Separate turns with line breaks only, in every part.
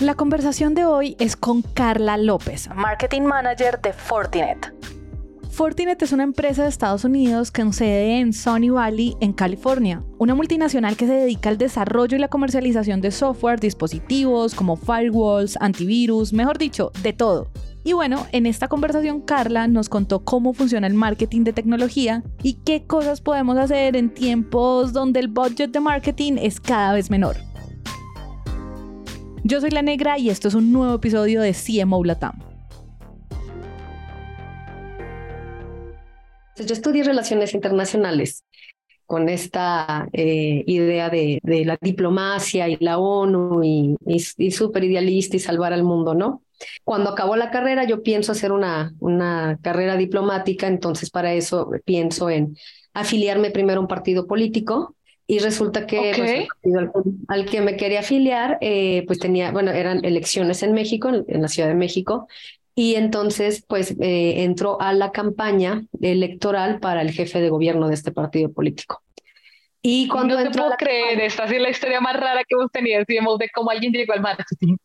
La conversación de hoy es con Carla López, Marketing Manager de Fortinet. Fortinet es una empresa de Estados Unidos con sede en Sunny Valley, en California, una multinacional que se dedica al desarrollo y la comercialización de software, dispositivos como firewalls, antivirus, mejor dicho, de todo. Y bueno, en esta conversación Carla nos contó cómo funciona el marketing de tecnología y qué cosas podemos hacer en tiempos donde el budget de marketing es cada vez menor. Yo soy La Negra y esto es un nuevo episodio de CMO Latam.
Yo estudié relaciones internacionales con esta eh, idea de, la diplomacia y la ONU y, y, súper idealista y salvar al mundo, ¿no? Cuando acabó la carrera, yo pienso hacer una, una carrera diplomática, entonces para eso pienso en afiliarme primero a un partido político y resulta que pues, al, que me quería afiliar, eh, pues tenía, bueno, eran elecciones en México, en la Ciudad de México, y entonces pues eh, entró a la campaña electoral para el jefe de gobierno de este partido político.
Y cuando no te puedo creer, esta es la historia más rara que hemos tenido, digamos, de cómo alguien llegó al marketing.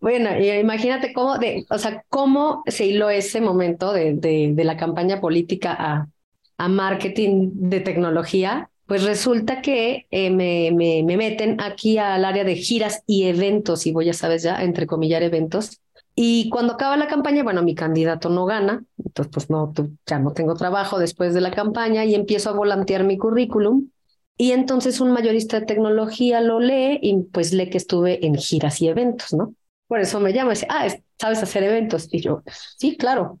Bueno, imagínate cómo, de, o sea, cómo se hiló ese momento de, de, de la campaña política a, a, marketing de tecnología. Pues resulta que eh, me, me, me, meten aquí al área de giras y eventos, y voy, ya sabes, ya, entrecomillar eventos. Y cuando acaba la campaña, bueno, mi candidato no gana, entonces pues no, ya no tengo trabajo después de la campaña y empiezo a volantear mi currículum. Y entonces un mayorista de tecnología lo lee y pues lee que estuve en giras y eventos, ¿no? Por eso me llama y dice, ah, ¿sabes hacer eventos? Y yo, sí, claro.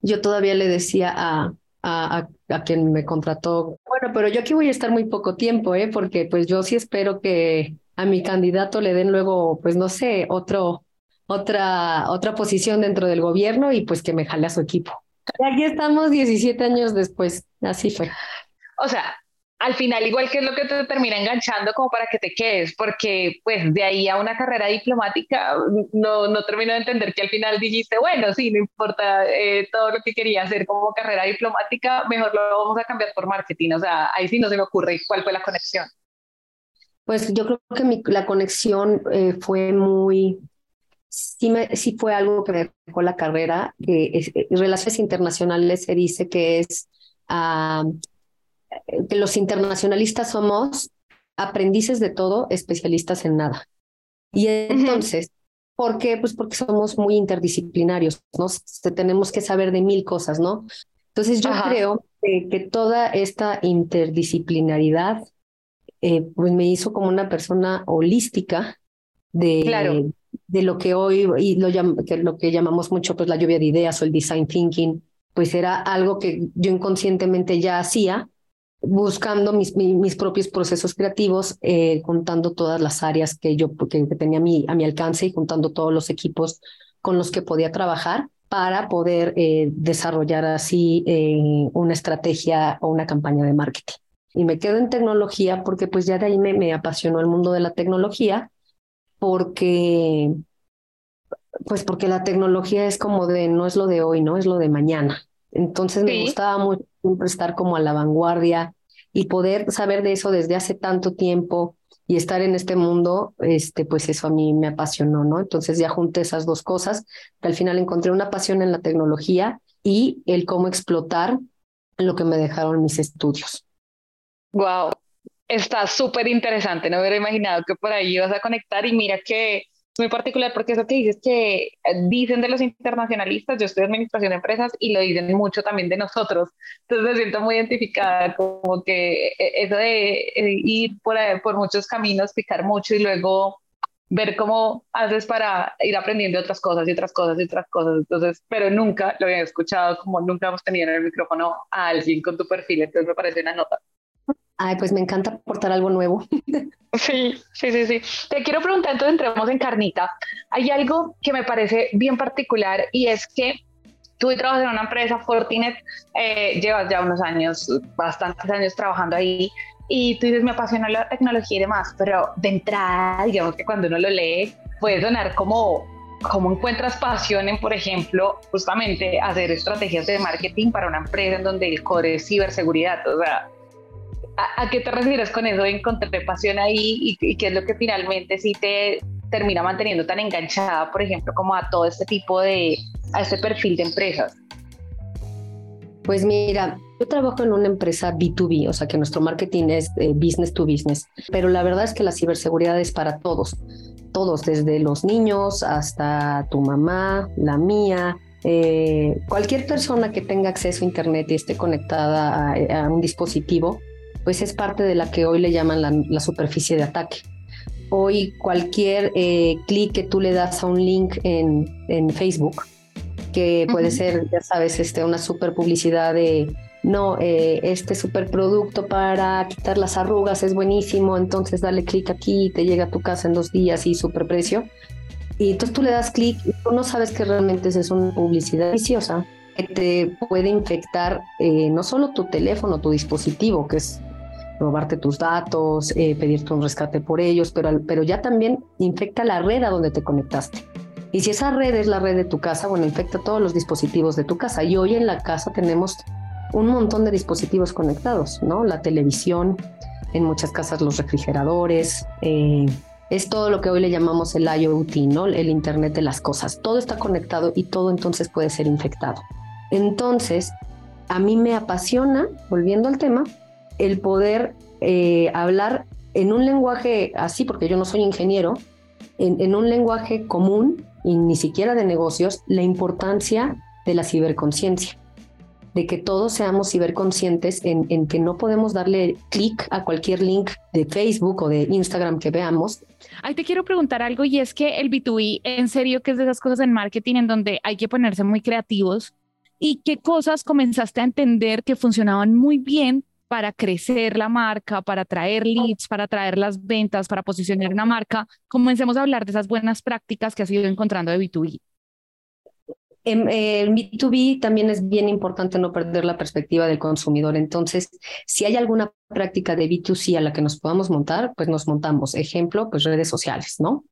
Yo todavía le decía a, a, a, quien me contrató, bueno, pero yo aquí voy a estar muy poco tiempo, ¿eh? Porque pues yo sí espero que a mi candidato le den luego, pues no sé, otro, otra, otra posición dentro del gobierno y pues que me jale a su equipo. Y aquí estamos 17 años después, así fue.
O sea, al final igual que es lo que te termina enganchando como para que te quedes, porque pues de ahí a una carrera diplomática no, no termino de entender que al final dijiste, bueno, sí, no importa eh, todo lo que quería hacer como carrera diplomática, mejor lo vamos a cambiar por marketing, o sea, ahí sí no se me ocurre cuál fue la conexión.
Pues yo creo que la conexión eh, fue muy, sí, me, sí fue algo que me dejó la carrera. eh, relaciones internacionales se dice que es ah, que los internacionalistas somos aprendices de todo, especialistas en nada. Y entonces, ¿por qué? Pues porque somos muy interdisciplinarios, ¿no? Tenemos que saber de mil cosas, ¿no? Entonces yo creo que, toda esta interdisciplinaridad eh, pues me hizo como una persona holística de, claro de lo que hoy y lo, que, lo que llamamos mucho pues la lluvia de ideas o el design thinking, pues era algo que yo inconscientemente ya hacía, buscando mis, mis propios procesos creativos, eh, contando todas las áreas que yo que, tenía a mi, a mi alcance y juntando todos los equipos con los que podía trabajar para poder eh, desarrollar así eh, una estrategia o una campaña de marketing. Y me quedo en tecnología porque pues ya de ahí me, me apasionó el mundo de la tecnología porque, pues porque la tecnología es como de, no es lo de hoy, no es lo de mañana. Entonces me gustaba mucho siempre estar como a la vanguardia y poder saber de eso desde hace tanto tiempo y estar en este mundo, este, pues eso a mí me apasionó, ¿no? Entonces ya junté esas dos cosas, que al final encontré una pasión en la tecnología y el cómo explotar lo que me dejaron mis estudios.
Wow, está súper interesante, no hubiera imaginado que por ahí ibas a conectar y mira que muy particular porque eso que dices que eh, dicen de los internacionalistas, yo estoy en administración de empresas y lo dicen mucho también de nosotros, entonces me siento muy identificada como que eh, eso de eh, ir por, por muchos caminos, picar mucho y luego ver cómo haces para ir aprendiendo otras cosas y otras cosas y otras cosas. Entonces, pero nunca lo había escuchado, como nunca hemos tenido en el micrófono a alguien con tu perfil, entonces me parece una nota.
Ay, pues me encanta aportar algo nuevo.
Sí, sí, sí, sí. Te quiero preguntar, entonces entremos en carnita. Hay algo que me parece bien particular y es que tú trabajas en una empresa, Fortinet, eh, llevas ya unos años, bastantes años trabajando ahí y tú dices, me apasiona la tecnología y demás, pero de entrada, digamos que cuando uno lo lee, puede sonar como cómo encuentras pasión en, por ejemplo, justamente hacer estrategias de marketing para una empresa en donde el core es ciberseguridad. O sea, ¿A, qué te refieres con eso? Encontré pasión ahí y, qué es lo que finalmente sí te, termina manteniendo tan enganchada, por ejemplo, como a todo este tipo de, a este perfil de empresas?
Pues mira, yo trabajo en una empresa B2B, o sea que nuestro marketing es eh, business to business, pero la verdad es que la ciberseguridad es para todos, todos, desde los niños hasta tu mamá, la mía, eh, cualquier persona que tenga acceso a Internet y esté conectada a, un dispositivo, pues es parte de la que hoy le llaman la, superficie de ataque. Hoy cualquier eh, clic que tú le das a un link en, en Facebook, que puede ser, ya sabes, este, una super publicidad de, no, eh, este super producto para quitar las arrugas es buenísimo, entonces dale clic aquí y te llega a tu casa en dos días y super precio. Y entonces tú le das clic y tú no sabes que realmente es una publicidad viciosa que te puede infectar eh, no solo tu teléfono, tu dispositivo, que es robarte tus datos, eh, pedirte un rescate por ellos, pero, pero ya también infecta la red a donde te conectaste. Y si esa red es la red de tu casa, bueno, infecta todos los dispositivos de tu casa. Y hoy en la casa tenemos un montón de dispositivos conectados, ¿no? La televisión, en muchas casas los refrigeradores, eh, es todo lo que hoy le llamamos el IoT, ¿no? El Internet de las cosas. Todo está conectado y todo entonces puede ser infectado. Entonces, a mí me apasiona, volviendo al tema, el poder eh, hablar en un lenguaje así, porque yo no soy ingeniero, en, un lenguaje común y ni siquiera de negocios, la importancia de la ciberconciencia de que todos seamos ciberconscientes en, que no podemos darle clic a cualquier link de Facebook o de Instagram que veamos.
Ahí te quiero preguntar algo y es que el B2B, en serio, que es de esas cosas en marketing en donde hay que ponerse muy creativos y qué cosas comenzaste a entender que funcionaban muy bien para crecer la marca, para traer leads, para traer las ventas, para posicionar una marca. Comencemos a hablar de esas buenas prácticas que has ido encontrando de B2B.
En, B2B también es bien importante no perder la perspectiva del consumidor. Entonces, si hay alguna práctica de B2C a la que nos podamos montar, pues nos montamos. Ejemplo, pues redes sociales, ¿no?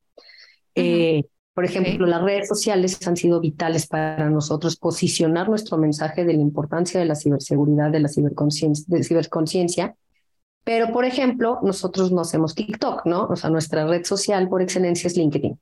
Eh, por ejemplo, las redes sociales han sido vitales para nosotros posicionar nuestro mensaje de la importancia de la ciberseguridad, de la ciberconciencia, de ciberconciencia. Pero, por ejemplo, nosotros no hacemos TikTok, ¿no? O sea, nuestra red social por excelencia es LinkedIn.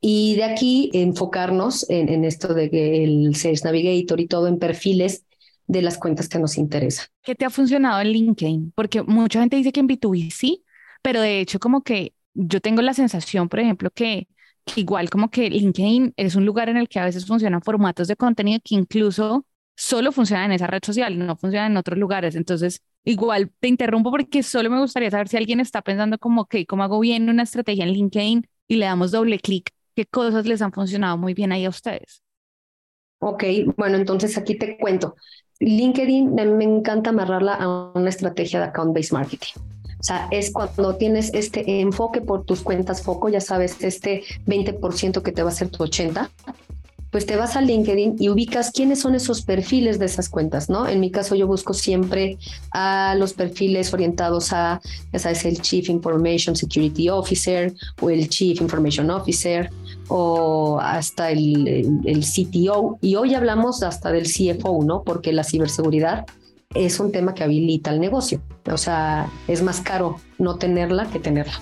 Y de aquí enfocarnos en, esto de que el Sales Navigator y todo en perfiles de las cuentas que nos interesan.
¿Qué te ha funcionado en LinkedIn? Porque mucha gente dice que en B2B sí, pero de hecho como que yo tengo la sensación, por ejemplo, que, igual como que LinkedIn es un lugar en el que a veces funcionan formatos de contenido que incluso solo funcionan en esa red social, no funcionan en otros lugares. Entonces, igual te interrumpo porque solo me gustaría saber si alguien está pensando como, que ¿cómo hago bien una estrategia en LinkedIn? Y le damos doble clic ¿Qué cosas les han funcionado muy bien ahí a ustedes?
Ok, bueno, entonces aquí te cuento. LinkedIn me encanta amarrarla a una estrategia de account-based marketing. O sea, es cuando tienes este enfoque por tus cuentas foco, ya sabes, este 20% que te va a ser tu 80%, pues te vas a LinkedIn y ubicas quiénes son esos perfiles de esas cuentas, ¿no? En mi caso yo busco siempre a los perfiles orientados a, ya sabes, el Chief Information Security Officer o el Chief Information Officer o hasta el, el, CTO. Y hoy hablamos hasta del CFO, ¿no? Porque la ciberseguridad es un tema que habilita el negocio. O sea, es más caro no tenerla que tenerla.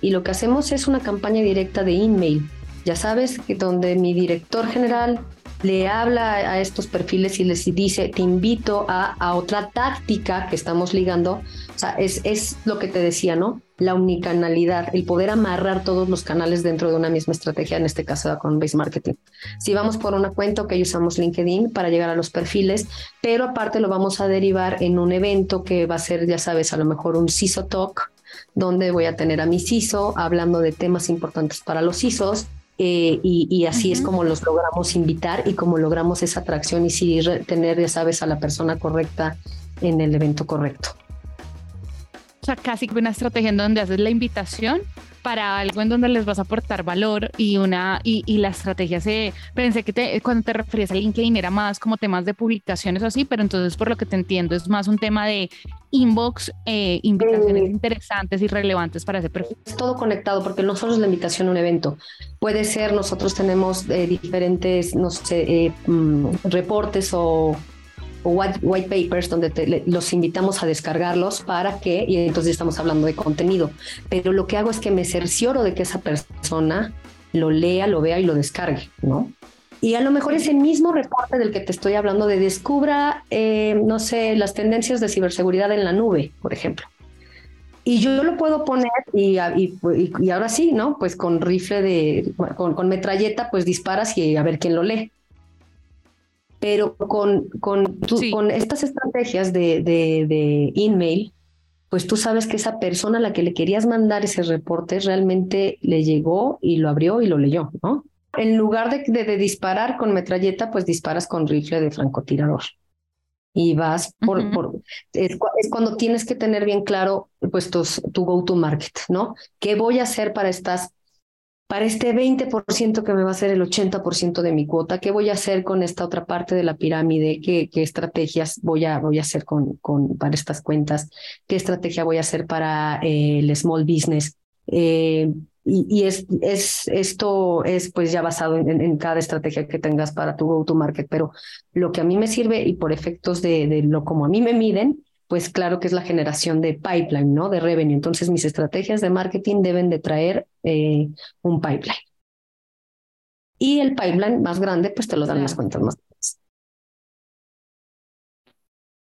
Y lo que hacemos es una campaña directa de email ya sabes, que donde mi director general le habla a estos perfiles y les dice, te invito a, otra táctica que estamos ligando. O sea, es, es lo que te decía, ¿no? La unicanalidad, el poder amarrar todos los canales dentro de una misma estrategia, en este caso con Base Marketing. Si vamos por una cuenta, que usamos LinkedIn para llegar a los perfiles, pero aparte lo vamos a derivar en un evento que va a ser, ya sabes, a lo mejor un CISO Talk, donde voy a tener a mi CISO hablando de temas importantes para los CISOs eh, y, así es como los logramos invitar y como logramos esa atracción y sí tener, ya sabes, a la persona correcta en el evento correcto.
O sea, casi una estrategia en donde haces la invitación para algo en donde les vas a aportar valor y una y, y la estrategia se pensé que te, cuando te referías a LinkedIn era más como temas de publicaciones o así, pero entonces por lo que te entiendo es más un tema de inbox, eh, invitaciones interesantes y relevantes para ese perfil.
Es todo conectado porque no solo es la invitación a un evento, puede ser nosotros tenemos eh, diferentes, no sé, eh, mm, reportes o o white, papers donde los invitamos a descargarlos para que, y entonces estamos hablando de contenido, pero lo que hago es que me cercioro de que esa persona lo lea, lo vea y lo descargue, ¿no? Y a lo mejor ese mismo reporte del que te estoy hablando de descubra, eh, no sé, las tendencias de ciberseguridad en la nube, por ejemplo. Y yo lo puedo poner y, y, ahora sí, ¿no? Pues con rifle de, con, con, metralleta, pues disparas y a ver quién lo lee. Pero con, con, con estas estrategias de, de, de email, pues tú sabes que esa persona a la que le querías mandar ese reporte realmente le llegó y lo abrió y lo leyó, ¿no? En lugar de, de disparar con metralleta, pues disparas con rifle de francotirador y vas por, por es, cuando tienes que tener bien claro pues tu go to market, ¿no? ¿Qué voy a hacer para estas para este 20% que me va a ser el 80% de mi cuota, ¿qué voy a hacer con esta otra parte de la pirámide? ¿Qué, qué estrategias voy a, voy a hacer con, con, para estas cuentas? ¿Qué estrategia voy a hacer para eh, el small business? Eh, y, es, es, esto es pues ya basado en, cada estrategia que tengas para tu go-to-market, pero lo que a mí me sirve y por efectos de, de, lo como a mí me miden, pues claro que es la generación de pipeline, ¿no? De revenue. Entonces mis estrategias de marketing deben de traer eh, un pipeline. Y el pipeline más grande, pues te lo dan las cuentas más grandes.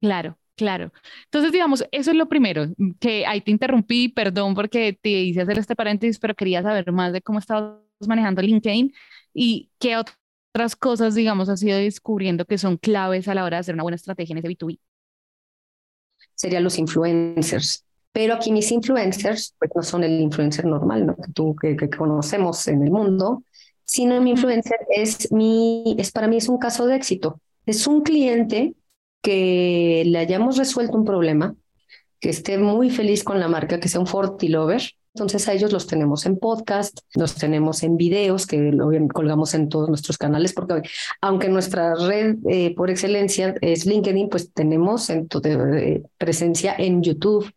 Claro. Claro. Entonces, digamos, eso es lo primero, que ahí te interrumpí, perdón porque te hice hacer este paréntesis, pero quería saber más de cómo estabas manejando LinkedIn y qué otras cosas, digamos, has ido descubriendo que son claves a la hora de hacer una buena estrategia en ese B2B.
Serían los influencers. Pero aquí mis influencers, pues no son el influencer normal, ¿no? Que tú, que, conocemos en el mundo, sino mi influencer es mi, es para mí es un caso de éxito. Es un cliente que le hayamos resuelto un problema, que esté muy feliz con la marca, que sea un Forti Lover. Entonces a ellos los tenemos en podcast, los tenemos en videos que lo colgamos en todos nuestros canales, porque aunque nuestra red eh, por excelencia es LinkedIn, pues tenemos en, presencia en YouTube,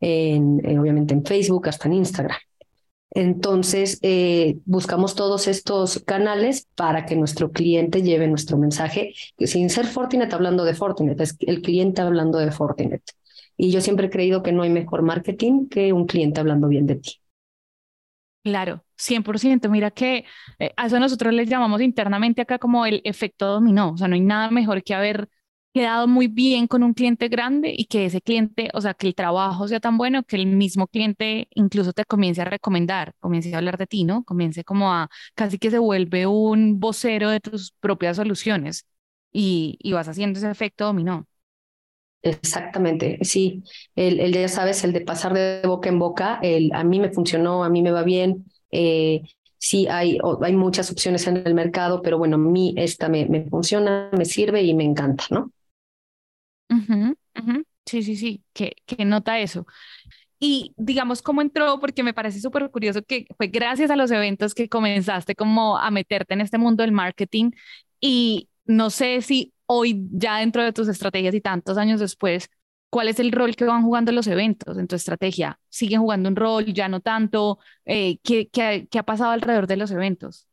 en, eh, obviamente en Facebook, hasta en Instagram. Entonces, eh, buscamos todos estos canales para que nuestro cliente lleve nuestro mensaje, sin ser Fortinet hablando de Fortinet, es el cliente hablando de Fortinet. Y yo siempre he creído que no hay mejor marketing que un cliente hablando bien de ti.
Claro, 100%. Mira que eh, a eso nosotros les llamamos internamente acá como el efecto dominó. O sea, no hay nada mejor que haber quedado muy bien con un cliente grande y que ese cliente, o sea, que el trabajo sea tan bueno que el mismo cliente incluso te comience a recomendar, comience a hablar de ti, ¿no? Comience como a casi que se vuelve un vocero de tus propias soluciones y, y vas haciendo ese efecto dominó.
Exactamente, sí. El, el, ya sabes, el de pasar de boca en boca, el a mí me funcionó, a mí me va bien. Eh, sí, hay, hay muchas opciones en el mercado, pero bueno, a mí esta me, me funciona, me sirve y me encanta, ¿no?
Sí, sí, sí, que, nota eso. Y digamos, ¿cómo entró? Porque me parece súper curioso que fue gracias a los eventos que comenzaste como a meterte en este mundo del marketing y no sé si hoy ya dentro de tus estrategias y tantos años después, ¿cuál es el rol que van jugando los eventos en tu estrategia? ¿Siguen jugando un rol, ya no tanto? Eh, ¿qué, ha pasado alrededor de los eventos?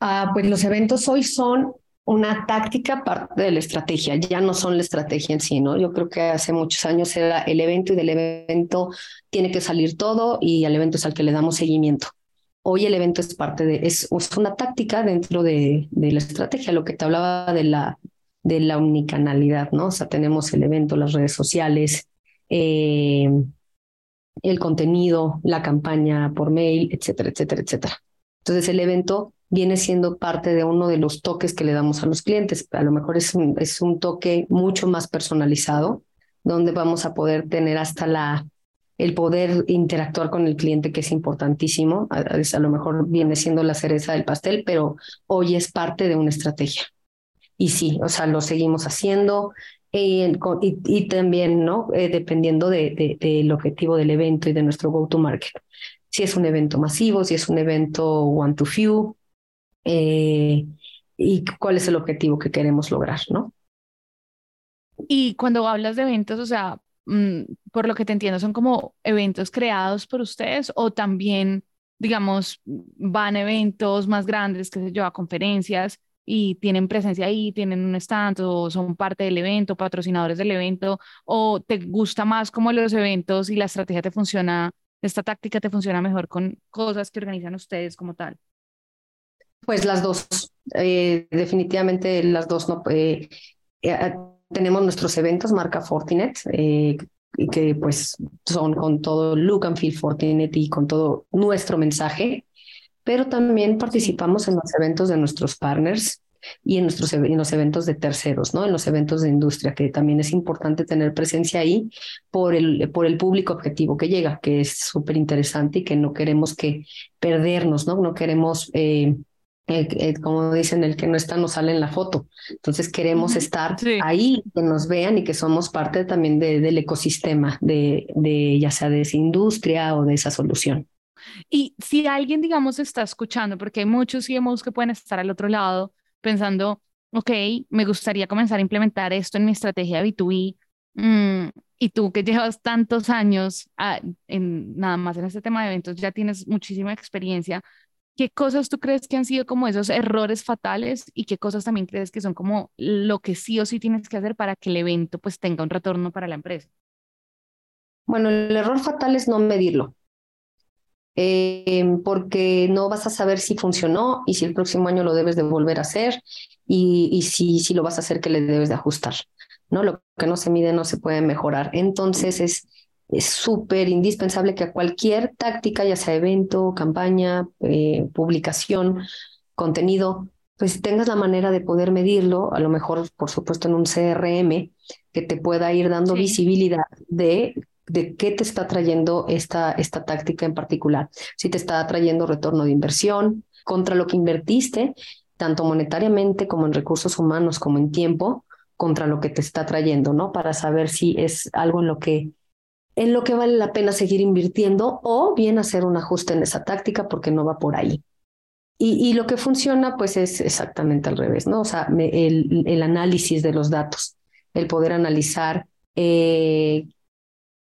Ah, pues los eventos hoy son una táctica parte de la estrategia, ya no son la estrategia en sí, ¿no? Yo creo que hace muchos años era el evento y del evento tiene que salir todo y al evento es al que le damos seguimiento. Hoy el evento es parte de, es, una táctica dentro de, la estrategia, lo que te hablaba de la, de la unicanalidad, ¿no? O sea, tenemos el evento, las redes sociales, eh, el contenido, la campaña por mail, etcétera, etcétera, etcétera. Entonces el evento viene siendo parte de uno de los toques que le damos a los clientes. A lo mejor es es un toque mucho más personalizado, donde vamos a poder tener hasta la, el poder interactuar con el cliente, que es importantísimo. A, a lo mejor viene siendo la cereza del pastel, pero hoy es parte de una estrategia. Y sí, o sea, lo seguimos haciendo. Eh, y, también, ¿no? Eh, dependiendo del de, de, objetivo del evento y de nuestro go-to-market. Si es un evento masivo, si es un evento one-to-few, eh, y cuál es el objetivo que queremos lograr, ¿no?
Y cuando hablas de eventos, o sea, por lo que te entiendo, son como eventos creados por ustedes o también, digamos, van eventos más grandes, que se yo, a conferencias y tienen presencia ahí, tienen un stand o son parte del evento, patrocinadores del evento, o te gusta más cómo los eventos y la estrategia te funciona, esta táctica te funciona mejor con cosas que organizan ustedes como tal?
Pues las dos, eh, definitivamente las dos. No, eh, eh, tenemos nuestros eventos, marca Fortinet, que pues son con todo look and feel Fortinet y con todo nuestro mensaje pero también participamos en los eventos de nuestros partners y en, nuestros, en los eventos de terceros, ¿no? En los eventos de industria, que también es importante tener presencia ahí por el, por el público objetivo que llega, que es súper interesante y que no queremos que perdernos, ¿no? No queremos... Eh, eh, como dicen, el que no está no sale en la foto. Entonces queremos estar ahí, que nos vean y que somos parte también de, del ecosistema, de, de ya sea de esa industria o de esa solución.
Y si alguien, digamos, está escuchando, porque hay muchos CMOs que pueden estar al otro lado pensando, ok, me gustaría comenzar a implementar esto en mi estrategia B2B, mm, y tú que llevas tantos años ah, en, nada más en este tema de eventos, ya tienes muchísima experiencia. ¿Qué cosas tú crees que han sido como esos errores fatales y qué cosas también crees que son como lo que sí o sí tienes que hacer para que el evento pues tenga un retorno para la empresa?
Bueno, el error fatal es no medirlo. Em, porque no vas a saber si funcionó y si el próximo año lo debes de volver a hacer y, y si, si lo vas a hacer, que le debes de ajustar. ¿no? Lo que no se mide no se puede mejorar. Entonces es es súper indispensable que a cualquier táctica, ya sea evento, campaña, eh, publicación, contenido, pues tengas la manera de poder medirlo, a lo mejor, por supuesto, en un CRM, que te pueda ir dando visibilidad de de qué te está trayendo esta, esta táctica en particular. Si te está trayendo retorno de inversión contra lo que invertiste, tanto monetariamente como en recursos humanos, como en tiempo, contra lo que te está trayendo, ¿no? Para saber si es algo en lo que en lo que vale la pena seguir invirtiendo o bien hacer un ajuste en esa táctica porque no va por ahí. Y, lo que funciona, pues es exactamente al revés, ¿no? O sea, el, el, análisis de los datos, el poder analizar eh,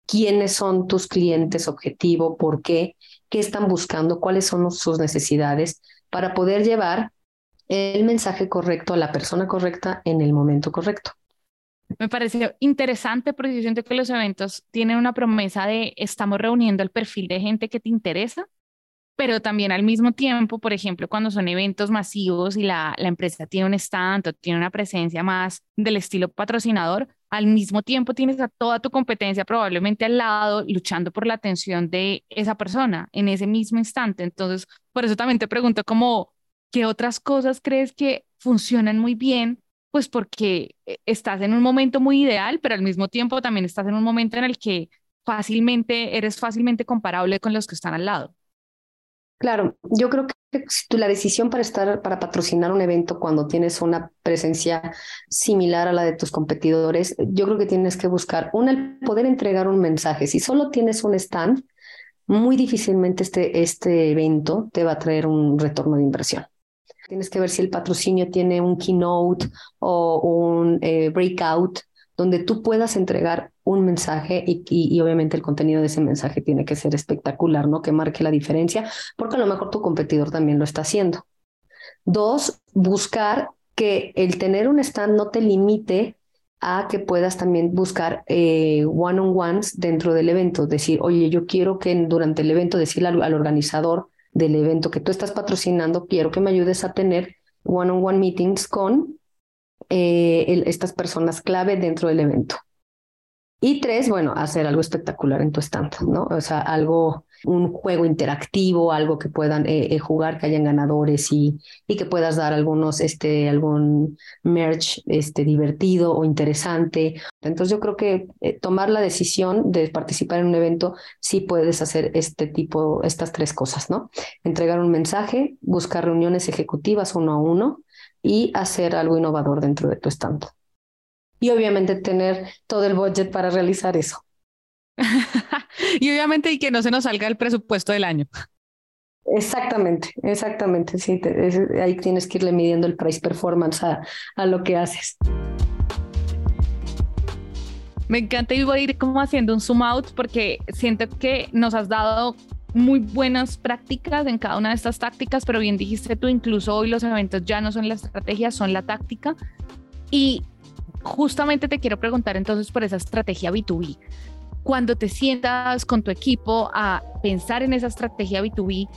quiénes son tus clientes objetivo, por qué, qué están buscando, cuáles son sus necesidades, para poder llevar el mensaje correcto a la persona correcta en el momento correcto.
Me pareció interesante porque yo que los eventos tienen una promesa de estamos reuniendo el perfil de gente que te interesa, pero también al mismo tiempo, por ejemplo, cuando son eventos masivos y la, la empresa tiene un stand o tiene una presencia más del estilo patrocinador, al mismo tiempo tienes a toda tu competencia probablemente al lado luchando por la atención de esa persona en ese mismo instante. Entonces, por eso también te pregunto como, ¿qué otras cosas crees que funcionan muy bien? Pues porque eh, estás en un momento muy ideal, pero al mismo tiempo también estás en un momento en el que fácilmente eres fácilmente comparable con los que están al lado.
Claro, yo creo que la decisión para estar, para patrocinar un evento cuando tienes una presencia similar a la de tus competidores, yo creo que tienes que buscar, una, el poder entregar un mensaje. Si solo tienes un stand, muy difícilmente este, este evento te va a traer un retorno de inversión. Tienes que ver si el patrocinio tiene un keynote o un eh, breakout donde tú puedas entregar un mensaje y, obviamente el contenido de ese mensaje tiene que ser espectacular, ¿no? Que marque la diferencia, porque a lo mejor tu competidor también lo está haciendo. Dos, buscar que el tener un stand no te limite a que puedas también buscar eh, one-on-ones dentro del evento, decir, oye, yo quiero que durante el evento decirle al, organizador del evento que tú estás patrocinando, quiero que me ayudes a tener one-on-one meetings con eh, estas personas clave dentro del evento. Y tres, bueno, hacer algo espectacular en tu stand, ¿no? O sea, algo, un juego interactivo, algo que puedan eh, eh, jugar, que hayan ganadores y, y que puedas dar algunos, este, algún merch este, divertido o interesante. Entonces yo creo que tomar la decisión de participar en un evento, sí puedes hacer este tipo, estas tres cosas, ¿no? Entregar un mensaje, buscar reuniones ejecutivas uno a uno, y hacer algo innovador dentro de tu stand. Y obviamente tener todo el budget para realizar eso.
y obviamente y que no se nos salga el presupuesto del año.
Exactamente, exactamente. Sí, ahí tienes que irle midiendo el price performance a, a lo que haces.
Me encanta y voy a ir como haciendo un zoom out porque siento que nos has dado muy buenas prácticas en cada una de estas tácticas, pero bien dijiste tú, incluso hoy los eventos ya no son la estrategia, son la táctica. Y justamente te quiero preguntar entonces por esa estrategia B2B. Cuando te sientas con tu equipo a pensar en esa estrategia B2B,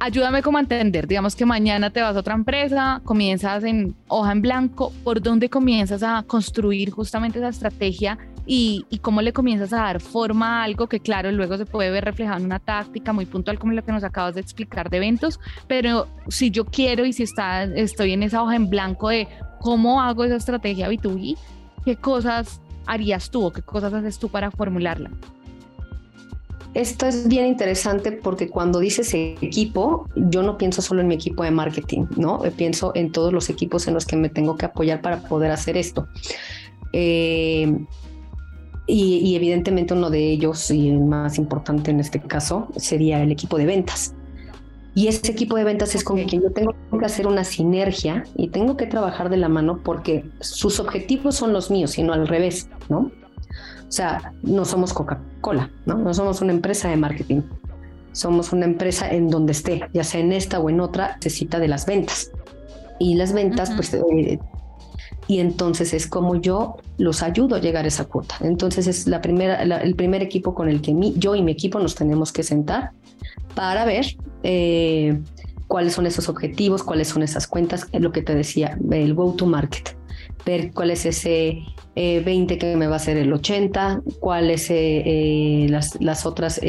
ayúdame como a entender, digamos que mañana te vas a otra empresa, comienzas en hoja en blanco, ¿por dónde comienzas a construir justamente esa estrategia y, cómo le comienzas a dar forma a algo que claro, luego se puede ver reflejado en una táctica muy puntual como lo que nos acabas de explicar de eventos, pero si yo quiero y si está, estoy en esa hoja en blanco de cómo hago esa estrategia B2B, ¿qué cosas harías tú o qué cosas haces tú para formularla?
Esto es bien interesante porque cuando dices equipo, yo no pienso solo en mi equipo de marketing, ¿no? Pienso en todos los equipos en los que me tengo que apoyar para poder hacer esto. Eh, y, evidentemente uno de ellos, y el más importante en este caso, sería el equipo de ventas. Y ese equipo de ventas es con quien yo tengo que hacer una sinergia y tengo que trabajar de la mano porque sus objetivos son los míos, sino al revés, ¿no? O sea, no somos Coca-Cola, ¿no? No somos una empresa de marketing. Somos una empresa en donde esté, ya sea en esta o en otra, necesita de las ventas. Y las ventas, pues eh, y entonces es como yo los ayudo a llegar a esa cuota. Entonces es la primera, el primer equipo con el que yo y mi equipo nos tenemos que sentar para ver eh, cuáles son esos objetivos, cuáles son esas cuentas, lo que te decía, el go to market, ver cuál es ese 20 eh, que me va a hacer el 80, cuáles eh, las, las, otras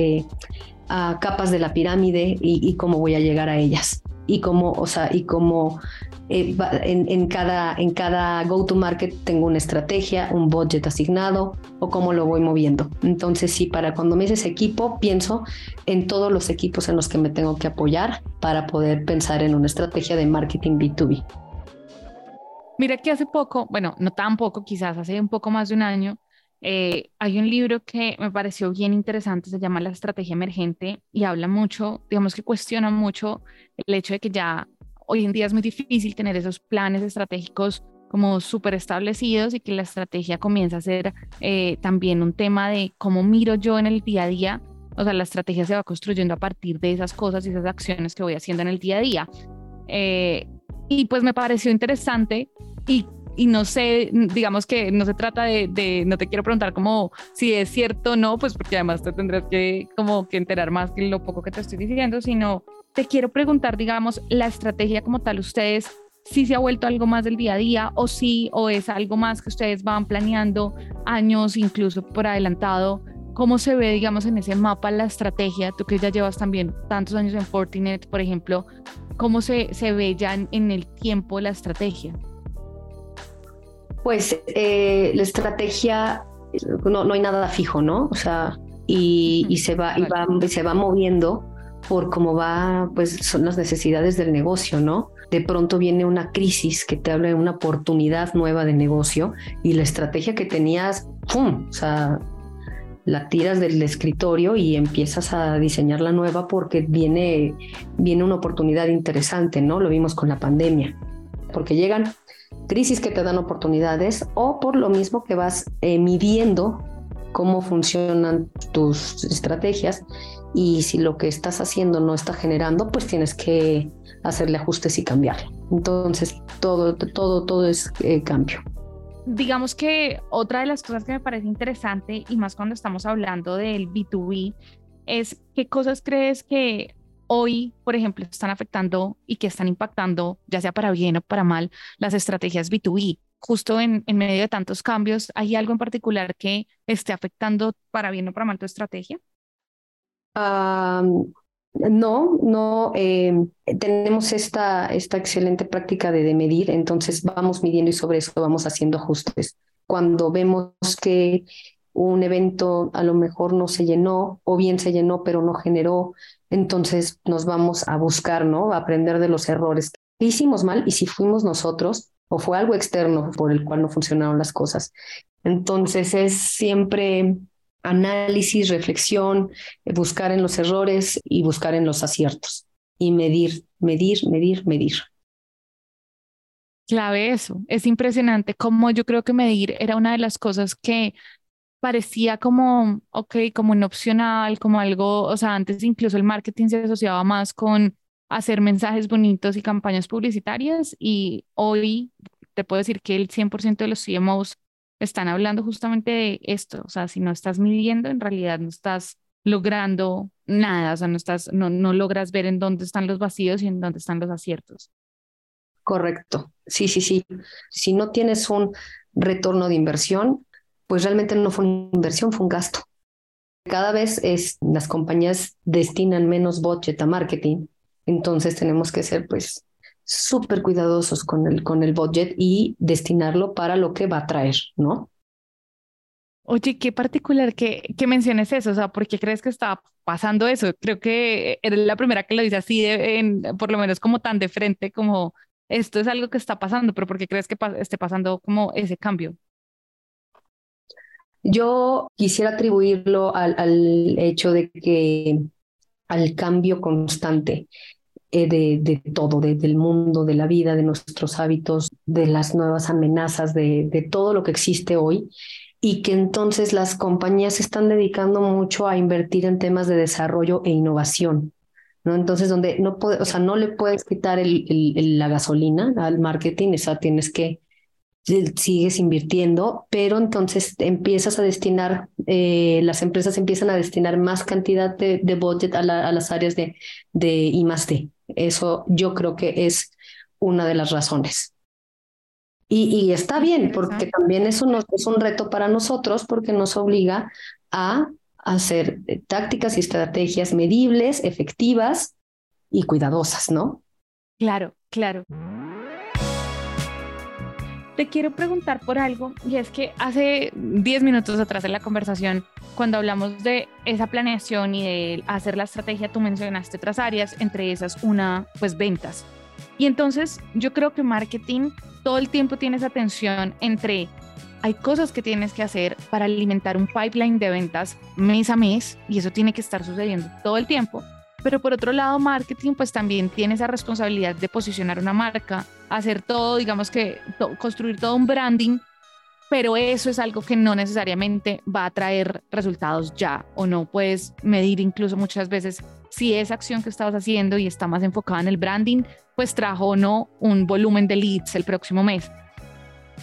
capas de la pirámide y, cómo voy a llegar a ellas y cómo, o sea, y cómo eh, en, cada, en cada go-to-market tengo una estrategia, un budget asignado o cómo lo voy moviendo. Entonces, sí, para cuando me dices equipo, pienso en todos los equipos en los que me tengo que apoyar para poder pensar en una estrategia de marketing B2B.
Mira que hace poco, bueno, no tan poco, quizás hace un poco más de un año, eh, hay un libro que me pareció bien interesante, se llama La Estrategia Emergente y habla mucho, digamos que cuestiona mucho el hecho de que ya hoy en día es muy difícil tener esos planes estratégicos como súper establecidos y que la estrategia comienza a ser eh, también un tema de cómo miro yo en el día a día. O sea, la estrategia se va construyendo a partir de esas cosas y esas acciones que voy haciendo en el día a día. Eh, y pues me pareció interesante y, y, no sé, digamos que no se trata de, no te quiero preguntar como si es cierto o no, pues porque además te tendrás que como que enterar más que lo poco que te estoy diciendo, sino te quiero preguntar, digamos, la estrategia como tal, ustedes si se ha vuelto algo más del día a día o sí, o es algo más que ustedes van planeando años, incluso por adelantado. ¿Cómo se ve, digamos, en ese mapa la estrategia? Tú que ya llevas también tantos años en Fortinet, por ejemplo, ¿cómo se, se ve ya en, el tiempo la estrategia?
Pues eh, la estrategia, no, no, hay nada fijo, ¿no? O sea, y, y se, va, y va, se va moviendo por cómo va, pues son las necesidades del negocio, ¿no? De pronto viene una crisis que te habla de una oportunidad nueva de negocio y la estrategia que tenías, ¡pum! O sea, la tiras del escritorio y empiezas a diseñar la nueva porque viene, viene una oportunidad interesante, ¿no? Lo vimos con la pandemia, porque llegan crisis que te dan oportunidades o por lo mismo que vas eh, midiendo cómo funcionan tus estrategias y si lo que estás haciendo no está generando, pues tienes que hacerle ajustes y cambiarlo. Entonces, todo, todo, todo es eh, cambio.
Digamos que otra de las cosas que me parece interesante, y más cuando estamos hablando del B2B, es qué cosas crees que hoy, por ejemplo, están afectando y que están impactando, ya sea para bien o para mal, las estrategias B2B. Justo en, medio de tantos cambios, ¿hay algo en particular que esté afectando para bien o para mal tu estrategia?
no, no em, tenemos esta, esta excelente práctica de, medir, entonces vamos midiendo y sobre eso vamos haciendo ajustes. Cuando vemos que un evento a lo mejor no se llenó o bien se llenó pero no generó, entonces nos vamos a buscar, ¿no? A aprender de los errores. ¿Qué hicimos mal y si fuimos nosotros o fue algo externo por el cual no funcionaron las cosas? Entonces es siempre análisis, reflexión, eh, buscar en los errores y buscar en los aciertos y medir, medir, medir, medir.
Clave eso, es impresionante cómo yo creo que medir era una de las cosas que parecía como, ok, como un opcional, como algo, o sea, antes incluso el marketing se asociaba más con hacer mensajes bonitos y campañas publicitarias y hoy te puedo decir que el 100% de los CMOs están hablando justamente de esto, o sea, si no estás midiendo, en realidad no estás logrando nada, o sea, no estás, no, no logras ver en dónde están los vacíos y en dónde están los aciertos.
Correcto, sí, sí, sí. Si no tienes un retorno de inversión, pues realmente no fue una inversión, fue un gasto. Cada vez es, las compañías destinan menos budget a marketing, entonces tenemos que ser pues súper cuidadosos con el, con el budget y destinarlo para lo que va a traer, ¿no?
Oye, qué particular que, que menciones eso, o sea, ¿por qué crees que está pasando eso? Creo que eres la primera que lo dice así, por lo menos como tan de frente, como esto es algo que está pasando, pero ¿por qué crees que esté pasando como ese cambio?
Yo quisiera atribuirlo al, al hecho de que al cambio constante eh, de, de, todo, de, del mundo, de la vida, de nuestros hábitos, de las nuevas amenazas, de, de todo lo que existe hoy y que entonces las compañías se están dedicando mucho a invertir en temas de desarrollo e innovación. ¿no? Entonces, donde no puede, o sea, no le puedes quitar el, el, la gasolina al marketing, o sea, tienes que sigues invirtiendo, pero entonces empiezas a destinar, eh, las empresas empiezan a destinar más cantidad de, de budget a, a, las áreas de, de I más D. Eso yo creo que es una de las razones. Y, y está bien, porque también eso nos, es un reto para nosotros, porque nos obliga a hacer tácticas y estrategias medibles, efectivas y cuidadosas, ¿no?
Claro, claro. Te quiero preguntar por algo y es que hace 10 minutos atrás en la conversación, cuando hablamos de esa planeación y de hacer la estrategia, tú mencionaste otras áreas, entre esas una, pues ventas. Y entonces yo creo que marketing todo el tiempo tienes atención entre hay cosas que tienes que hacer para alimentar un pipeline de ventas mes a mes y eso tiene que estar sucediendo todo el tiempo. Pero por otro lado, marketing pues también tiene esa responsabilidad de posicionar una marca, hacer todo, digamos que construir todo un branding, pero eso es algo que no necesariamente va a traer resultados ya o no puedes medir incluso muchas veces si esa acción que estabas haciendo y está más enfocada en el branding, pues trajo o no un volumen de leads el próximo mes.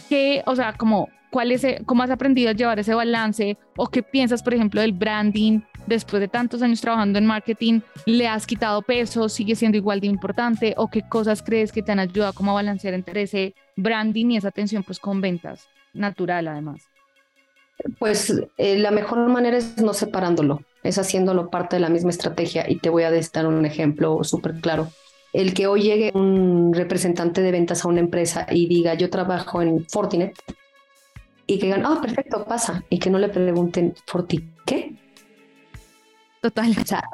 ¿Qué, o sea, como, cuál es, cómo has aprendido a llevar ese balance o qué piensas, por ejemplo, del branding después de tantos años trabajando en marketing, le has quitado peso, sigue siendo igual de importante o qué cosas crees que te han ayudado como a balancear entre ese branding y esa atención pues con ventas natural además?
Pues eh, la mejor manera es no separándolo, es haciéndolo parte de la misma estrategia y te voy a dar un ejemplo súper claro. El que hoy llegue un representante de ventas a una empresa y diga yo trabajo en Fortinet y que digan, ah, perfecto, pasa, y que no le pregunten, ¿Forti qué?
Total.
O sea,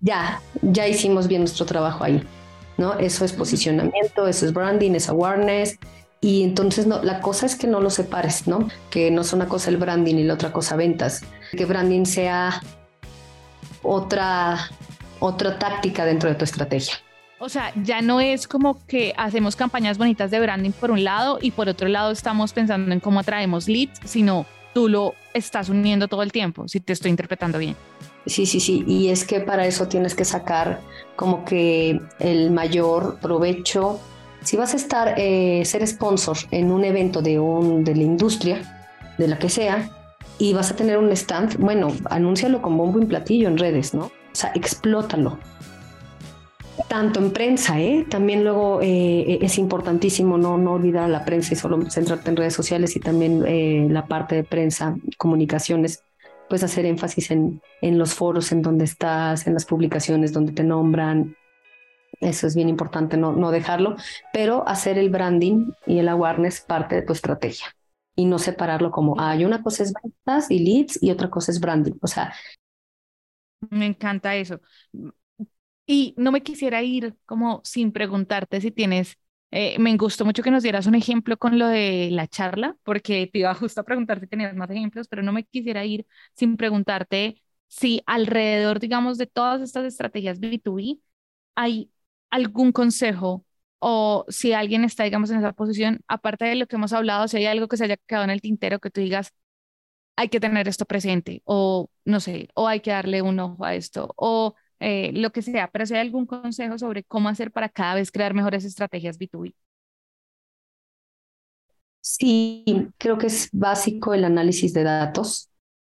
ya, ya hicimos bien nuestro trabajo ahí, ¿no? Eso es posicionamiento, eso es branding, es awareness. Y entonces no, la cosa es que no lo separes, ¿no? Que no es una cosa el branding y la otra cosa ventas. Que branding sea otra, otra táctica dentro de tu estrategia.
O sea, ya no es como que hacemos campañas bonitas de branding por un lado y por otro lado estamos pensando en cómo atraemos leads, sino tú lo estás uniendo todo el tiempo, si te estoy interpretando bien.
Sí, sí, sí. Y es que para eso tienes que sacar como que el mayor provecho. Si vas a estar, eh, ser sponsor en un evento de, un, de la industria, de la que sea, y vas a tener un stand, bueno, anúncialo con bombo y platillo en redes, ¿no? O sea, explótalo. Tanto en prensa, ¿eh? También luego eh, es importantísimo no, no olvidar a la prensa y solo centrarte en redes sociales y también eh, la parte de prensa, comunicaciones puedes hacer énfasis en, en los foros en donde estás, en las publicaciones donde te nombran. Eso es bien importante, no, no dejarlo, pero hacer el branding y el awareness parte de tu estrategia y no separarlo como, hay una cosa es ventas y leads y otra cosa es branding. O sea,
me encanta eso. Y no me quisiera ir como sin preguntarte si tienes eh, me gustó mucho que nos dieras un ejemplo con lo de la charla, porque te iba justo a preguntar si tenías más ejemplos, pero no me quisiera ir sin preguntarte si alrededor, digamos, de todas estas estrategias B2B hay algún consejo o si alguien está, digamos, en esa posición, aparte de lo que hemos hablado, si hay algo que se haya quedado en el tintero que tú digas, hay que tener esto presente o no sé, o hay que darle un ojo a esto o eh, lo que sea, pero si hay algún consejo sobre cómo hacer para cada vez crear mejores estrategias B2B.
Sí, creo que es básico el análisis de datos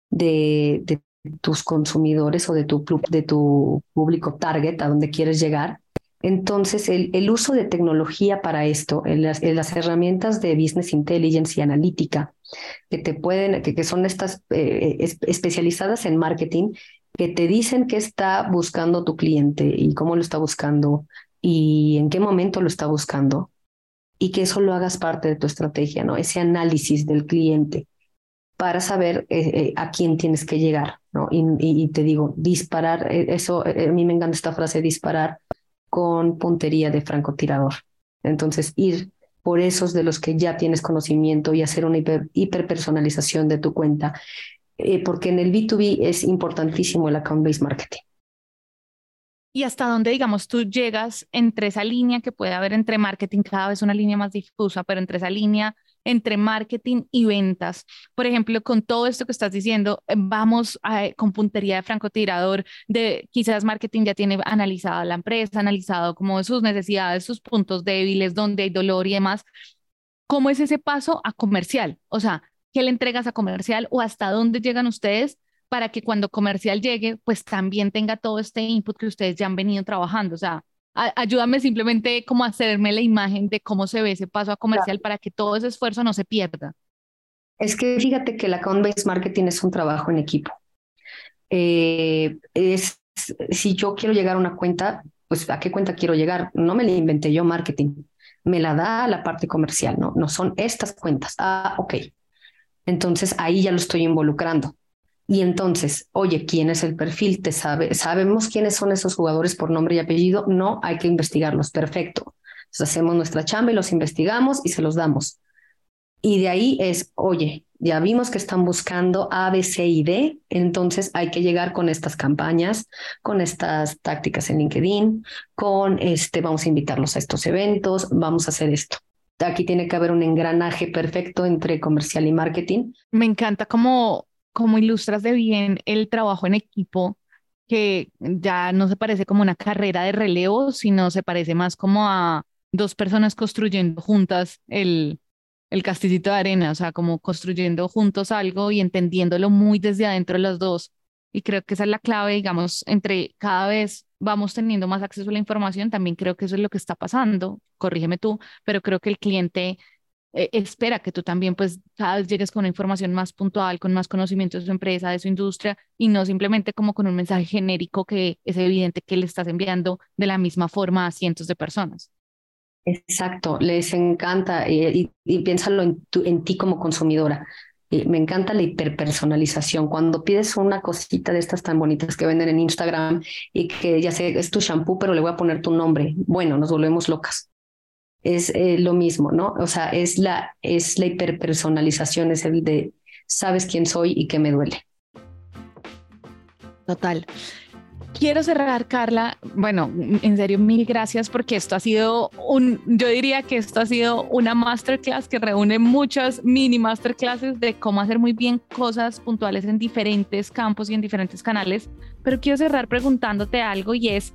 de, tus consumidores o de tu, de tu público target, a donde quieres llegar. Entonces, el, uso de tecnología para esto, las, herramientas de Business Intelligence y analítica, que te pueden, que son estas eh, especializadas en marketing, que te dicen qué está buscando tu cliente y cómo lo está buscando y en qué momento lo está buscando y que eso lo hagas parte de tu estrategia, ¿no? Ese análisis del cliente para saber eh, eh, a quién tienes que llegar, ¿no? Y, te digo, disparar, eh, eso, a mí me encanta esta frase, disparar con puntería de francotirador. Entonces, ir por esos de los que ya tienes conocimiento y hacer una hiper, hiperpersonalización de tu cuenta, porque en el B2B es importantísimo el account-based marketing
y hasta dónde, digamos, tú llegas entre esa línea que puede haber entre marketing, cada vez una línea más difusa, pero entre esa línea entre marketing y ventas. Por ejemplo, con todo esto que estás diciendo, eh, vamos con puntería de francotirador, de quizás marketing ya tiene analizada la empresa, analizado como sus necesidades, sus puntos débiles, dónde hay dolor y demás. ¿Cómo es ese paso a comercial? O sea, ¿qué le entregas a comercial o hasta dónde llegan ustedes para que cuando comercial llegue, pues también tenga todo este input que ustedes ya han venido trabajando. O sea, ayúdame simplemente como a hacerme la imagen de cómo se ve ese paso a comercial para que todo ese esfuerzo no se pierda.
Es que fíjate que el account-based marketing es un trabajo en equipo. Eh, es, si yo quiero llegar a una cuenta, pues ¿a qué cuenta quiero llegar? No me la inventé yo marketing, me la da la parte comercial, ¿no? No son estas cuentas. Ah, ok. Entonces ahí ya lo estoy involucrando. Y entonces, oye, ¿quién es el perfil? ¿Te sabe? ¿Sabemos quiénes son esos jugadores por nombre y apellido? No, hay que investigarlos. Perfecto. Entonces hacemos nuestra chamba y los investigamos y se los damos. Y de ahí es, oye, ya vimos que están buscando A, B, C y D, entonces hay que llegar con estas campañas, con estas tácticas en LinkedIn, con este, vamos a invitarlos a estos eventos, vamos a hacer esto. Aquí tiene que haber un engranaje perfecto entre comercial y marketing.
Me encanta cómo como ilustras de bien el trabajo en equipo, que ya no se parece como una carrera de relevo, sino se parece más como a dos personas construyendo juntas el, el castillito de arena, o sea, como construyendo juntos algo y entendiéndolo muy desde adentro de los dos. Y creo que esa es la clave, digamos, entre cada vez vamos teniendo más acceso a la información, también creo que eso es lo que está pasando, corrígeme tú, pero creo que el cliente eh, espera que tú también pues llegues con una información más puntual, con más conocimiento de su empresa, de su industria y no simplemente como con un mensaje genérico que es evidente que le estás enviando de la misma forma a cientos de personas.
Exacto, les encanta y, piénsalo en, en, ti como consumidora. Me encanta la hiperpersonalización. Cuando pides una cosita de estas tan bonitas que venden en Instagram y que ya sé, es tu shampoo, pero le voy a poner tu nombre. Bueno, nos volvemos locas es eh, lo mismo, ¿no? O sea, es la, es la hiperpersonalización, es el de sabes quién soy y qué me duele.
Total. Quiero cerrar, Carla. Bueno, en serio, mil gracias porque esto ha sido un, yo diría que esto ha sido una masterclass que reúne muchas mini masterclasses de cómo hacer muy bien cosas puntuales en diferentes campos y en diferentes canales. Pero quiero cerrar preguntándote algo y es,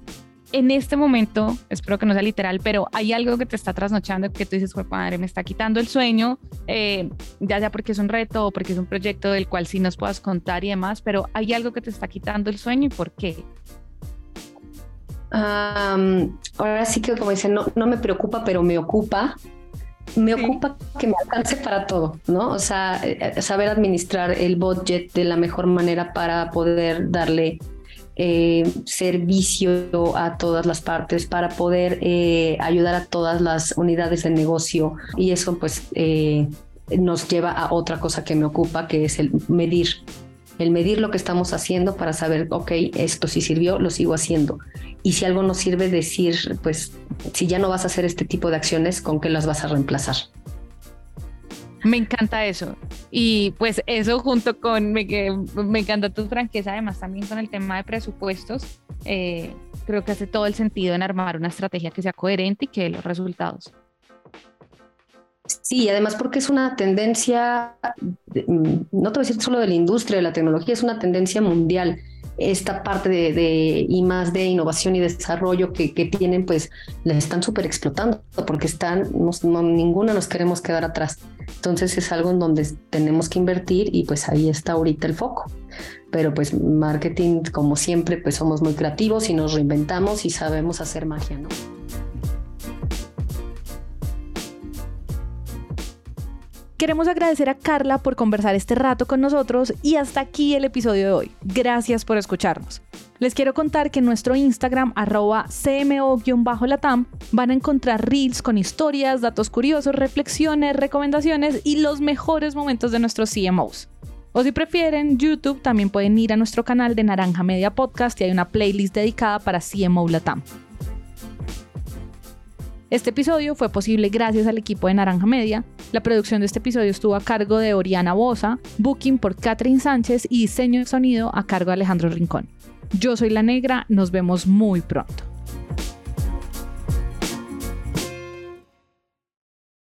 en este momento, espero que no sea literal, pero hay algo que te está trasnochando que tú dices, padre, me está quitando el sueño, eh, ya sea porque es un reto o porque es un proyecto del cual sí nos puedas contar y demás, pero hay algo que te está quitando el sueño y por qué.
ahora sí que como dicen, no, no me preocupa, pero me ocupa. Me ocupa que me alcance para todo, ¿no? O sea, eh, saber administrar el budget de la mejor manera para poder darle eh, servicio a todas las partes para poder eh, ayudar a todas las unidades de negocio y eso pues eh, nos lleva a otra cosa que me ocupa que es el medir el medir lo que estamos haciendo para saber, ok, esto sí sirvió, lo sigo haciendo. Y si algo no sirve, decir, pues, si ya no vas a hacer este tipo de acciones, ¿con qué las vas a reemplazar?
Me encanta eso. Y pues eso junto con, me, me encanta tu franqueza, además también con el tema de presupuestos, eh, creo que hace todo el sentido en armar una estrategia que sea coherente y que dé los resultados.
Sí, además porque es una tendencia, mm, no te voy a decir solo de la industria de la tecnología, es una tendencia mundial. Esta parte de, de I más de innovación y desarrollo que, que tienen, pues la están súper explotando porque están, no, ninguna nos queremos quedar atrás. Entonces es algo en donde tenemos que invertir y pues ahí está ahorita el foco. Pero pues marketing, como siempre, pues somos muy creativos y nos reinventamos y sabemos hacer magia, ¿no?
Queremos agradecer a Carla por conversar este rato con nosotros y hasta aquí el episodio de hoy. Gracias por escucharnos. Les quiero contar que en nuestro Instagram, arroba CMO-Latam, van a encontrar reels con historias, datos curiosos, reflexiones, recomendaciones y los mejores momentos de nuestros CMOs. O si prefieren, YouTube también pueden ir a nuestro canal de Naranja Media Podcast y hay una playlist dedicada para CMO Latam. Este episodio fue posible gracias al equipo de Naranja Media. La producción de este episodio estuvo a cargo de Oriana Bosa, booking por Catherine Sánchez y diseño de sonido a cargo de Alejandro Rincón. Yo soy La Negra, nos vemos muy pronto.